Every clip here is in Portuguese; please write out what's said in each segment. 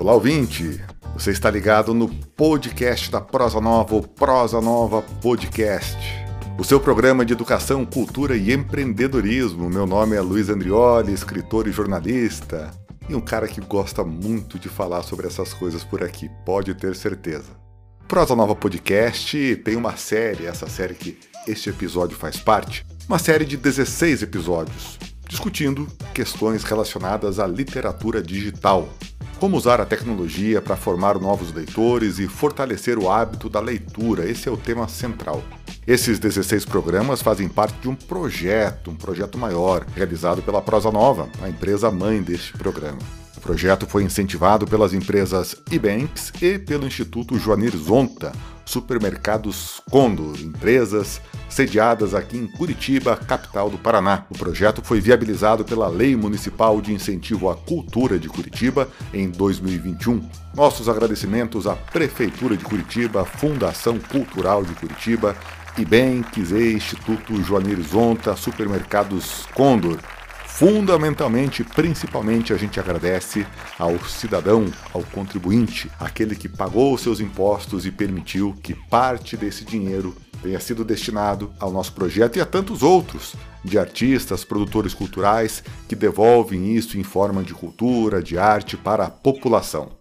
Olá, ouvinte! Você está ligado no podcast da Prosa Nova, o Prosa Nova Podcast. O seu programa de educação, cultura e empreendedorismo. Meu nome é Luiz Andrioli, escritor e jornalista. E um cara que gosta muito de falar sobre essas coisas por aqui, pode ter certeza. Prosa Nova Podcast tem uma série, essa série que este episódio faz parte, uma série de 16 episódios, discutindo questões relacionadas à literatura digital, como usar a tecnologia para formar novos leitores e fortalecer o hábito da leitura, esse é o tema central. Esses 16 programas fazem parte de um projeto, um projeto maior, realizado pela Prosa Nova, a empresa mãe deste programa. O projeto foi incentivado pelas empresas eBanks e pelo Instituto Joanir Zonta, Supermercados Condor, empresas sediadas aqui em Curitiba, capital do Paraná. O projeto foi viabilizado pela Lei Municipal de Incentivo à Cultura de Curitiba em 2021. Nossos agradecimentos à Prefeitura de Curitiba, Fundação Cultural de Curitiba, IBENX e Instituto Joanir Zonta, Supermercados Condor, Fundamentalmente, principalmente, a gente agradece ao cidadão, ao contribuinte, aquele que pagou os seus impostos e permitiu que parte desse dinheiro tenha sido destinado ao nosso projeto e a tantos outros de artistas, produtores culturais que devolvem isso em forma de cultura, de arte para a população.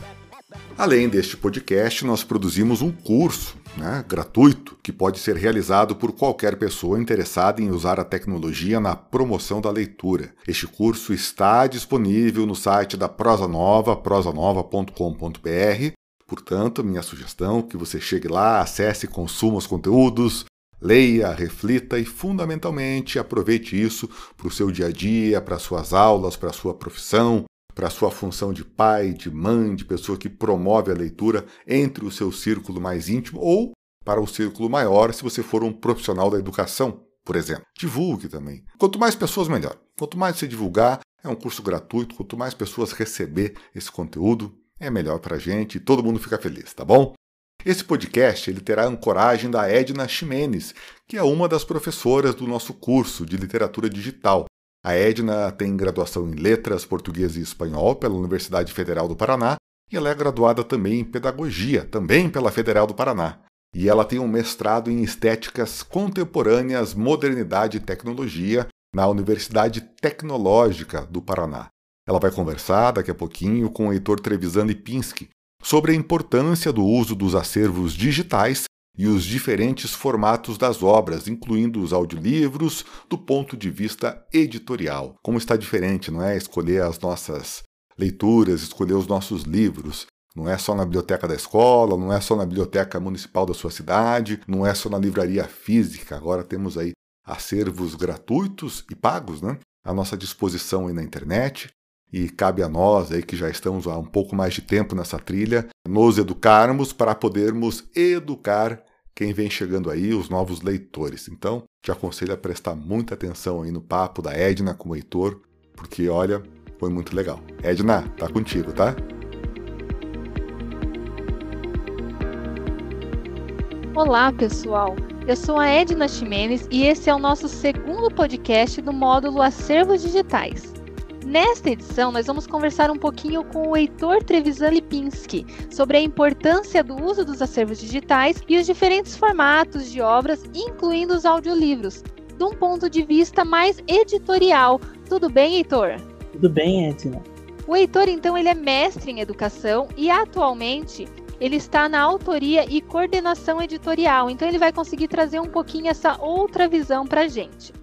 Além deste podcast, nós produzimos um curso né, gratuito que pode ser realizado por qualquer pessoa interessada em usar a tecnologia na promoção da leitura. Este curso está disponível no site da Prosa Nova, prosanova.com.br. Portanto, minha sugestão é que você chegue lá, acesse, consuma os conteúdos, leia, reflita e, fundamentalmente, aproveite isso para o seu dia a dia, para suas aulas, para a sua profissão, para sua função de pai, de mãe, de pessoa que promove a leitura entre o seu círculo mais íntimo ou para o círculo maior se você for um profissional da educação, por exemplo. Divulgue também. Quanto mais pessoas, melhor. Quanto mais você divulgar, é um curso gratuito, quanto mais pessoas receber esse conteúdo, é melhor para a gente e todo mundo fica feliz, tá bom? Esse podcast ele terá a ancoragem da Edna Ximenes, que é uma das professoras do nosso curso de literatura digital. A Edna tem graduação em Letras, Português e Espanhol pela Universidade Federal do Paraná e ela é graduada também em Pedagogia, também pela Federal do Paraná. E ela tem um mestrado em Estéticas Contemporâneas, Modernidade e Tecnologia na Universidade Tecnológica do Paraná. Ela vai conversar daqui a pouquinho com o Heitor Trevisan Lipinski sobre a importância do uso dos acervos digitais e os diferentes formatos das obras, incluindo os audiolivros, do ponto de vista editorial. Como está diferente, não é? Escolher as nossas leituras, escolher os nossos livros. Não é só na biblioteca da escola, não é só na biblioteca municipal da sua cidade, não é só na livraria física. Agora temos aí acervos gratuitos e pagos, né? À nossa disposição aí na internet. E cabe a nós aí que já estamos há um pouco mais de tempo nessa trilha, nos educarmos para podermos educar quem vem chegando aí, os novos leitores. Então, te aconselho a prestar muita atenção aí no papo da Edna com o Heitor, porque olha, foi muito legal. Edna, tá contigo, tá? Olá, pessoal. Eu sou a Edna Ximenes e esse é o nosso segundo podcast do módulo Acervos Digitais. Nesta edição, nós vamos conversar um pouquinho com o Heitor Trevisan Lipinski sobre a importância do uso dos acervos digitais e os diferentes formatos de obras, incluindo os audiolivros, de um ponto de vista mais editorial. Tudo bem, Heitor? Tudo bem, Edna. O Heitor, então, ele é mestre em educação e atualmente ele está na autoria e coordenação editorial, então ele vai conseguir trazer um pouquinho essa outra visão para a gente.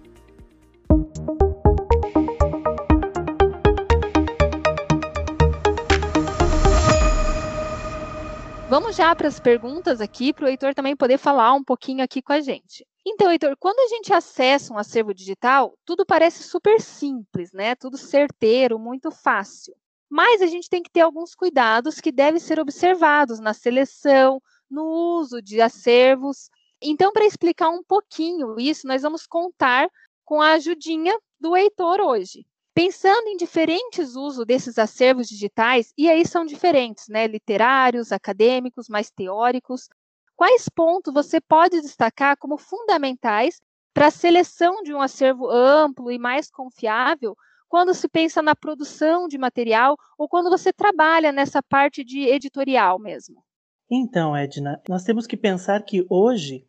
Vamos já para as perguntas aqui, para o Heitor também poder falar um pouquinho aqui com a gente. Então, Heitor, quando a gente acessa um acervo digital, tudo parece super simples, né? Tudo certeiro, muito fácil. Mas a gente tem que ter alguns cuidados que devem ser observados na seleção, no uso de acervos. Então, para explicar um pouquinho isso, nós vamos contar com a ajudinha do Heitor hoje. Pensando em diferentes usos desses acervos digitais, e aí são diferentes, né? Literários, acadêmicos, mais teóricos. Quais pontos você pode destacar como fundamentais para a seleção de um acervo amplo e mais confiável quando se pensa na produção de material ou quando você trabalha nessa parte de editorial mesmo? Então, Edna, nós temos que pensar que hoje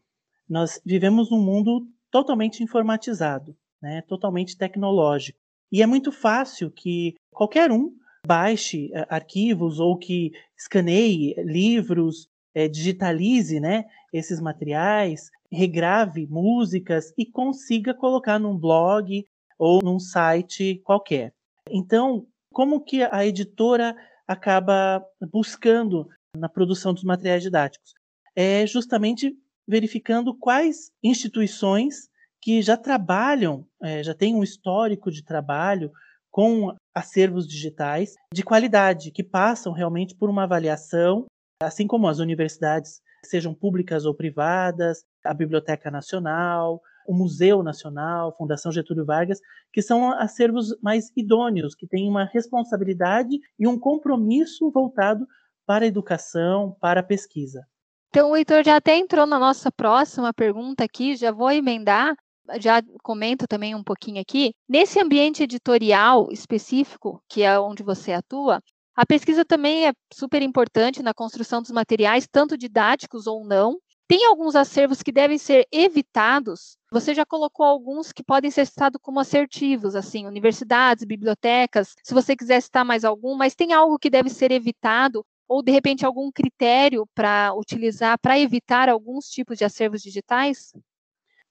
nós vivemos num mundo totalmente informatizado, né, totalmente tecnológico. E é muito fácil que qualquer um baixe uh, arquivos ou que escaneie livros, é, digitalize né, esses materiais, regrave músicas e consiga colocar num blog ou num site qualquer. Então, como que a editora acaba buscando na produção dos materiais didáticos? É justamente verificando quais instituições que já trabalham, é, já têm um histórico de trabalho com acervos digitais de qualidade, que passam realmente por uma avaliação assim como as universidades, sejam públicas ou privadas, a Biblioteca Nacional, o Museu Nacional, Fundação Getúlio Vargas, que são acervos mais idôneos, que têm uma responsabilidade e um compromisso voltado para a educação, para a pesquisa. Então, o Heitor já até entrou na nossa próxima pergunta aqui, já vou emendar, já comento também um pouquinho aqui. Nesse ambiente editorial específico, que é onde você atua, a pesquisa também é super importante na construção dos materiais, tanto didáticos ou não. Tem alguns acervos que devem ser evitados. Você já colocou alguns que podem ser citados como assertivos, assim, universidades, bibliotecas. Se você quiser citar mais algum, mas tem algo que deve ser evitado ou de repente algum critério para utilizar para evitar alguns tipos de acervos digitais?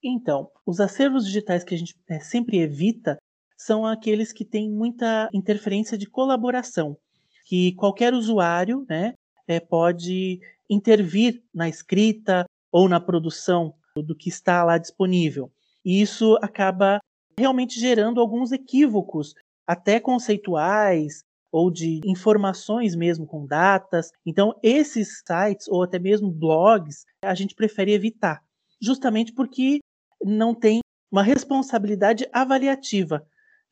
Então, os acervos digitais que a gente é, sempre evita são aqueles que têm muita interferência de colaboração que qualquer usuário né, é, pode intervir na escrita ou na produção do que está lá disponível. E isso acaba realmente gerando alguns equívocos, até conceituais ou de informações mesmo com datas. Então, esses sites ou até mesmo blogs, a gente prefere evitar, justamente porque não tem uma responsabilidade avaliativa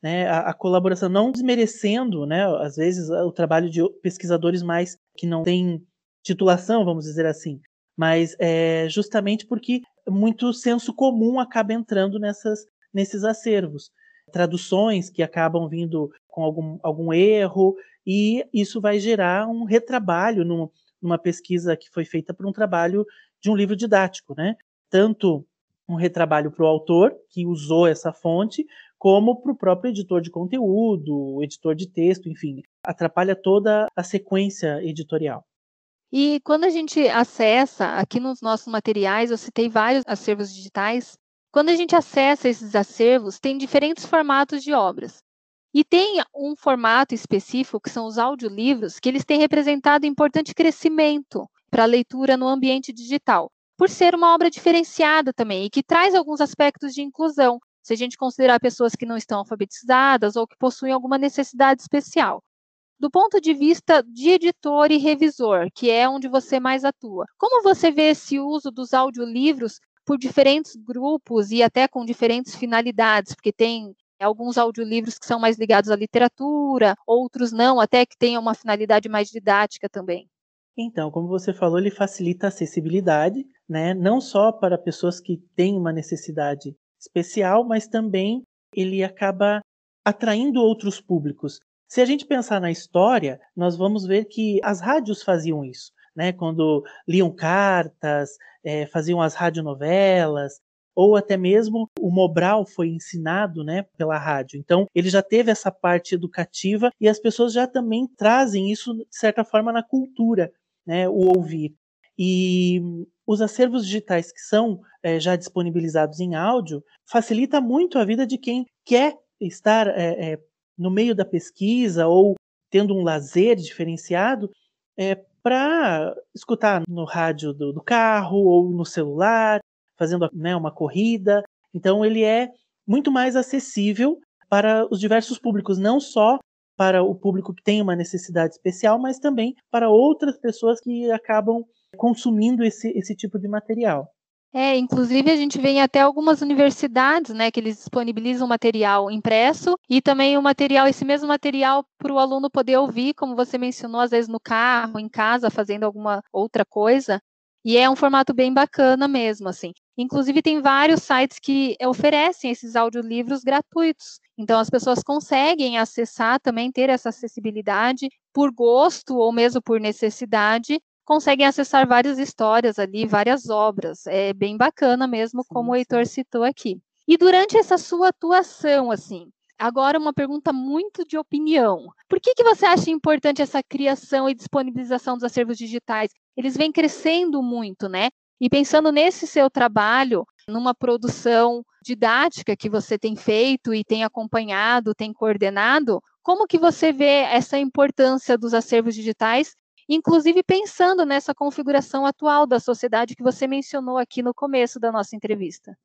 né, a, a, colaboração, não desmerecendo, né, às vezes, o trabalho de pesquisadores mais que não têm titulação, vamos dizer assim, mas é justamente porque muito senso comum acaba entrando nessas, nesses acervos. Traduções que acabam vindo com algum, algum erro, e isso vai gerar um retrabalho numa pesquisa que foi feita por um trabalho de um livro didático, né? Tanto um retrabalho para o autor, que usou essa fonte, como para o próprio editor de conteúdo, editor de texto, enfim, atrapalha toda a sequência editorial. E quando a gente acessa, aqui nos nossos materiais, eu citei vários acervos digitais, quando a gente acessa esses acervos, tem diferentes formatos de obras. E tem um formato específico, que são os audiolivros, que eles têm representado importante crescimento para a leitura no ambiente digital, por ser uma obra diferenciada também e que traz alguns aspectos de inclusão, se a gente considerar pessoas que não estão alfabetizadas ou que possuem alguma necessidade especial. Do ponto de vista de editor e revisor, que é onde você mais atua, como você vê esse uso dos audiolivros por diferentes grupos e até com diferentes finalidades? Porque tem alguns audiolivros que são mais ligados à literatura, outros não, até que tenham uma finalidade mais didática também. Então, como você falou, ele facilita a acessibilidade, né? não só para pessoas que têm uma necessidade especial, mas também ele acaba atraindo outros públicos. Se a gente pensar na história, nós vamos ver que as rádios faziam isso, né? Quando liam cartas, é, faziam as radionovelas, ou até mesmo o Mobral foi ensinado, né, pela rádio. Então, ele já teve essa parte educativa e as pessoas já também trazem isso de certa forma na cultura, né, o ouvir. E os acervos digitais que são é, já disponibilizados em áudio facilita muito a vida de quem quer estar é, é, no meio da pesquisa ou tendo um lazer diferenciado para escutar no rádio do, do, carro ou no celular, fazendo né, uma corrida. Então ele é muito mais acessível para os diversos públicos, não só para o público que tem uma necessidade especial, mas também para outras pessoas que acabam consumindo esse, esse tipo de material. É, inclusive a gente vê em até algumas universidades, né, que eles disponibilizam material impresso e também o material, esse mesmo material para o aluno poder ouvir, como você mencionou, às vezes no carro, em casa, fazendo alguma outra coisa. E é um formato bem bacana mesmo, assim. Inclusive tem vários sites que oferecem esses audiolivros gratuitos. Então, as pessoas conseguem acessar também, ter essa acessibilidade por gosto ou mesmo por necessidade, conseguem acessar várias histórias ali, várias obras. É bem bacana mesmo, como o Heitor citou aqui. E durante essa sua atuação, assim, agora uma pergunta muito de opinião. Por que, que você acha importante essa criação e disponibilização dos acervos digitais? Eles vêm crescendo muito, né? E pensando nesse seu trabalho, numa produção didática que você tem feito e tem acompanhado, tem coordenado, como que você vê essa importância dos acervos digitais, inclusive pensando nessa configuração atual da sociedade que você mencionou aqui no começo da nossa entrevista?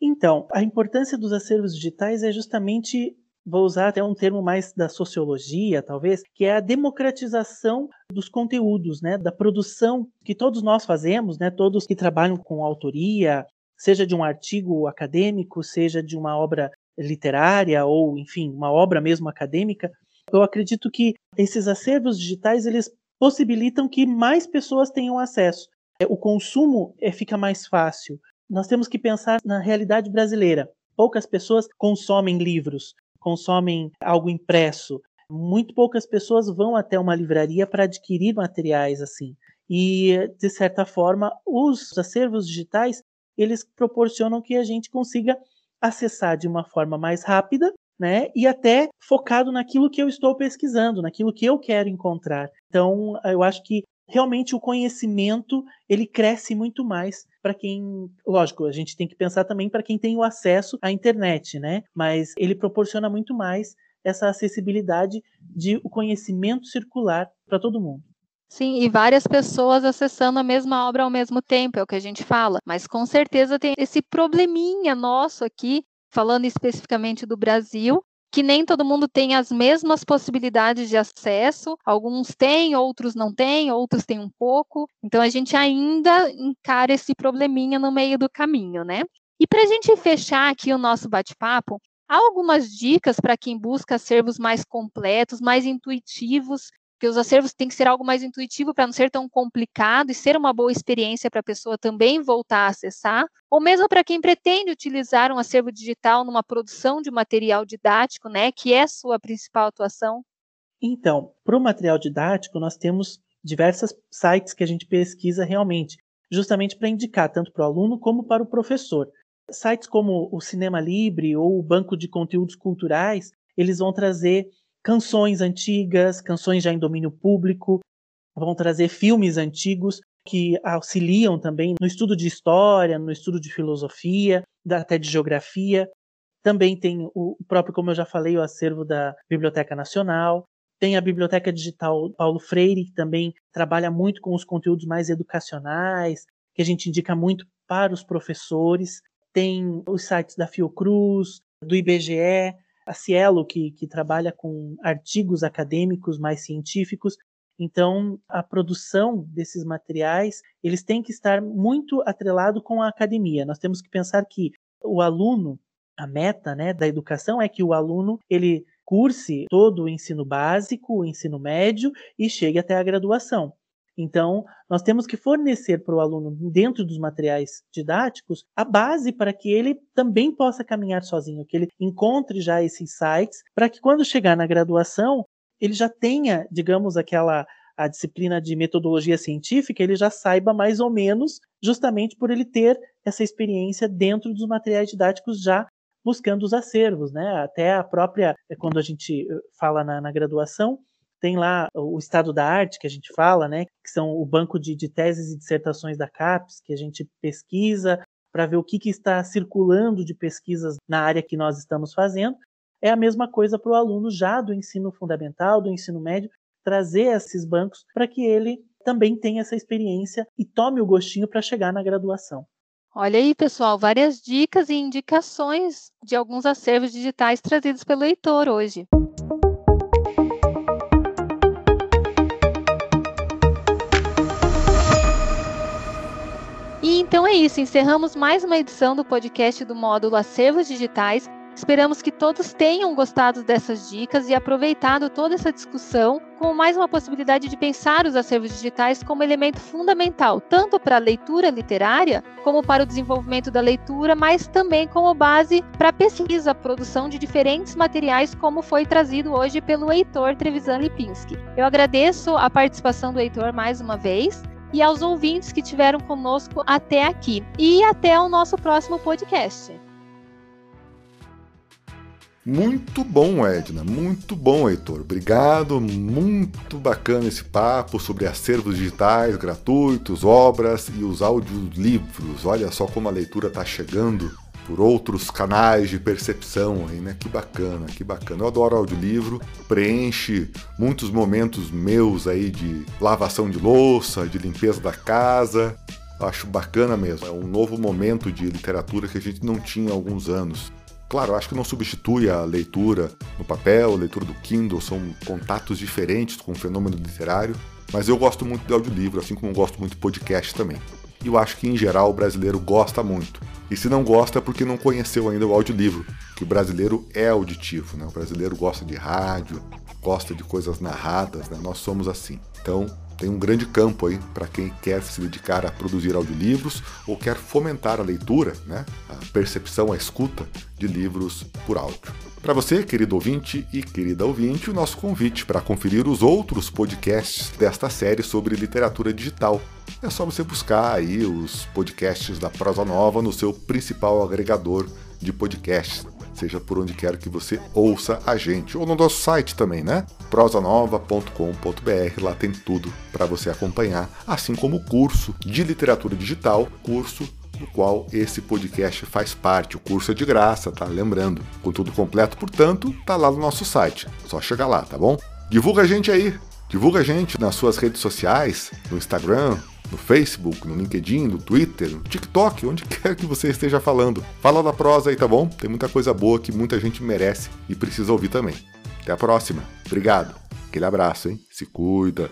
Então, a importância dos acervos digitais é justamente vou usar até um termo mais da sociologia, talvez, que é a democratização dos conteúdos, né, da produção que todos nós fazemos, né, todos que trabalham com autoria, seja de um artigo acadêmico, seja de uma obra literária ou, enfim, uma obra mesmo acadêmica. Eu acredito que esses acervos digitais eles possibilitam que mais pessoas tenham acesso. É, o consumo é, fica mais fácil. Nós temos que pensar na realidade brasileira. Poucas pessoas consomem livros, consomem algo impresso. Muito poucas pessoas vão até uma livraria para adquirir materiais assim. E, de certa forma, os acervos digitais, eles proporcionam que a gente consiga acessar de uma forma mais rápida, né? E até focado naquilo que eu estou pesquisando, naquilo que eu quero encontrar. Então, eu acho que realmente o conhecimento ele cresce muito mais para quem, lógico, a gente tem que pensar também para quem tem o acesso à internet, né? Mas ele proporciona muito mais essa acessibilidade de o conhecimento circular para todo mundo. Sim, e várias pessoas acessando a mesma obra ao mesmo tempo, é o que a gente fala. Mas com certeza tem esse probleminha nosso aqui, falando especificamente do Brasil, que nem todo mundo tem as mesmas possibilidades de acesso. Alguns têm, outros não têm, outros têm um pouco. Então a gente ainda encara esse probleminha no meio do caminho, né? E para a gente fechar aqui o nosso bate-papo, há algumas dicas para quem busca acervos mais completos, mais intuitivos porque os acervos têm que ser algo mais intuitivo para não ser tão complicado e ser uma boa experiência para a pessoa também voltar a acessar, ou mesmo para quem pretende utilizar um acervo digital numa produção de material didático, né, que é sua principal atuação. Então, para o material didático, nós temos diversos sites que a gente pesquisa realmente, justamente para indicar tanto para o aluno como para o professor. Sites como o Cinema Livre ou o Banco de Conteúdos Culturais, eles vão trazer canções antigas, canções já em domínio público, vão trazer filmes antigos que auxiliam também no estudo de história, no estudo de filosofia, até de geografia. Também tem o próprio, como eu já falei, o acervo da Biblioteca Nacional. Tem a Biblioteca Digital Paulo Freire, que também trabalha muito com os conteúdos mais educacionais, que a gente indica muito para os professores. Tem os sites da Fiocruz, do IBGE, a Cielo, que, que trabalha com artigos acadêmicos mais científicos. Então, a produção desses materiais, eles têm que estar muito atrelado com a academia. Nós temos que pensar que o aluno, a meta né, da educação é que o aluno ele curse todo o ensino básico, o ensino médio e chegue até a graduação. Então, nós temos que fornecer para o aluno, dentro dos materiais didáticos, a base para que ele também possa caminhar sozinho, que ele encontre já esses sites, para que quando chegar na graduação, ele já tenha, digamos, aquela a disciplina de metodologia científica, ele já saiba mais ou menos, justamente por ele ter essa experiência dentro dos materiais didáticos já buscando os acervos, né? Até a própria, quando a gente eh, fala na, na graduação, tem lá o estado da arte que a gente fala, né, que são o banco de, de teses e dissertações da CAPES, que a gente pesquisa para ver o que, que está circulando de pesquisas na área que nós estamos fazendo. É a mesma coisa para o aluno já do ensino fundamental, do ensino médio, trazer esses bancos para que ele também tenha essa experiência e tome o gostinho para chegar na graduação. Olha aí, pessoal, várias dicas e indicações de alguns acervos digitais trazidos pelo Heitor hoje. E então é isso, encerramos mais uma edição do podcast do módulo Acervos Digitais. Esperamos que todos tenham gostado dessas dicas e aproveitado toda essa discussão com mais uma possibilidade de pensar os acervos digitais como elemento fundamental, tanto para a leitura literária, como para o desenvolvimento da leitura, mas também como base para a pesquisa, produção de diferentes materiais, como foi trazido hoje pelo Heitor Trevisan Lipinski. Eu agradeço a participação do Heitor mais uma vez e aos ouvintes que tiveram conosco até aqui. E até o nosso próximo podcast. Muito bom, Edna, muito bom, Heitor. Obrigado, muito bacana esse papo sobre acervos digitais gratuitos, obras e os audiolivros. Olha só como a leitura está chegando por outros canais de percepção aí, né? Que bacana, que bacana. Eu adoro audiolivro, preenche muitos momentos meus aí de lavação de louça, de limpeza da casa. Acho bacana mesmo. É um novo momento de literatura que a gente não tinha há alguns anos. Claro, acho que não substitui a leitura no papel, a leitura do Kindle, são contatos diferentes com o fenômeno literário, mas eu gosto muito de audiolivro, assim como gosto muito de podcast também. E eu acho que em geral o brasileiro gosta muito. E se não gosta é porque não conheceu ainda o audiolivro, que o brasileiro é auditivo, né? O brasileiro gosta de rádio, gosta de coisas narradas, né? Nós somos assim. Então, tem um grande campo aí para quem quer se dedicar a produzir audiolivros ou quer fomentar a leitura, né, a percepção, a escuta de livros por áudio. Para você, querido ouvinte e querida ouvinte, o nosso convite para conferir os outros podcasts desta série sobre literatura digital. É só você buscar aí os podcasts da Prosa Nova no seu principal agregador de podcasts seja por onde quer que você ouça a gente, ou no nosso site também, né? prosanova.com.br, lá tem tudo para você acompanhar, assim como o curso de literatura digital, curso do qual esse podcast faz parte. O curso é de graça, tá? Lembrando, com tudo completo, portanto, tá lá no nosso site. Só chegar lá, tá bom? Divulga a gente aí, divulga a gente nas suas redes sociais, no Instagram, no Facebook, no LinkedIn, no Twitter, no TikTok, onde quer que você esteja falando. Fala da prosa aí, tá bom? Tem muita coisa boa que muita gente merece e precisa ouvir também. Até a próxima. Obrigado. Aquele abraço, hein? Se cuida.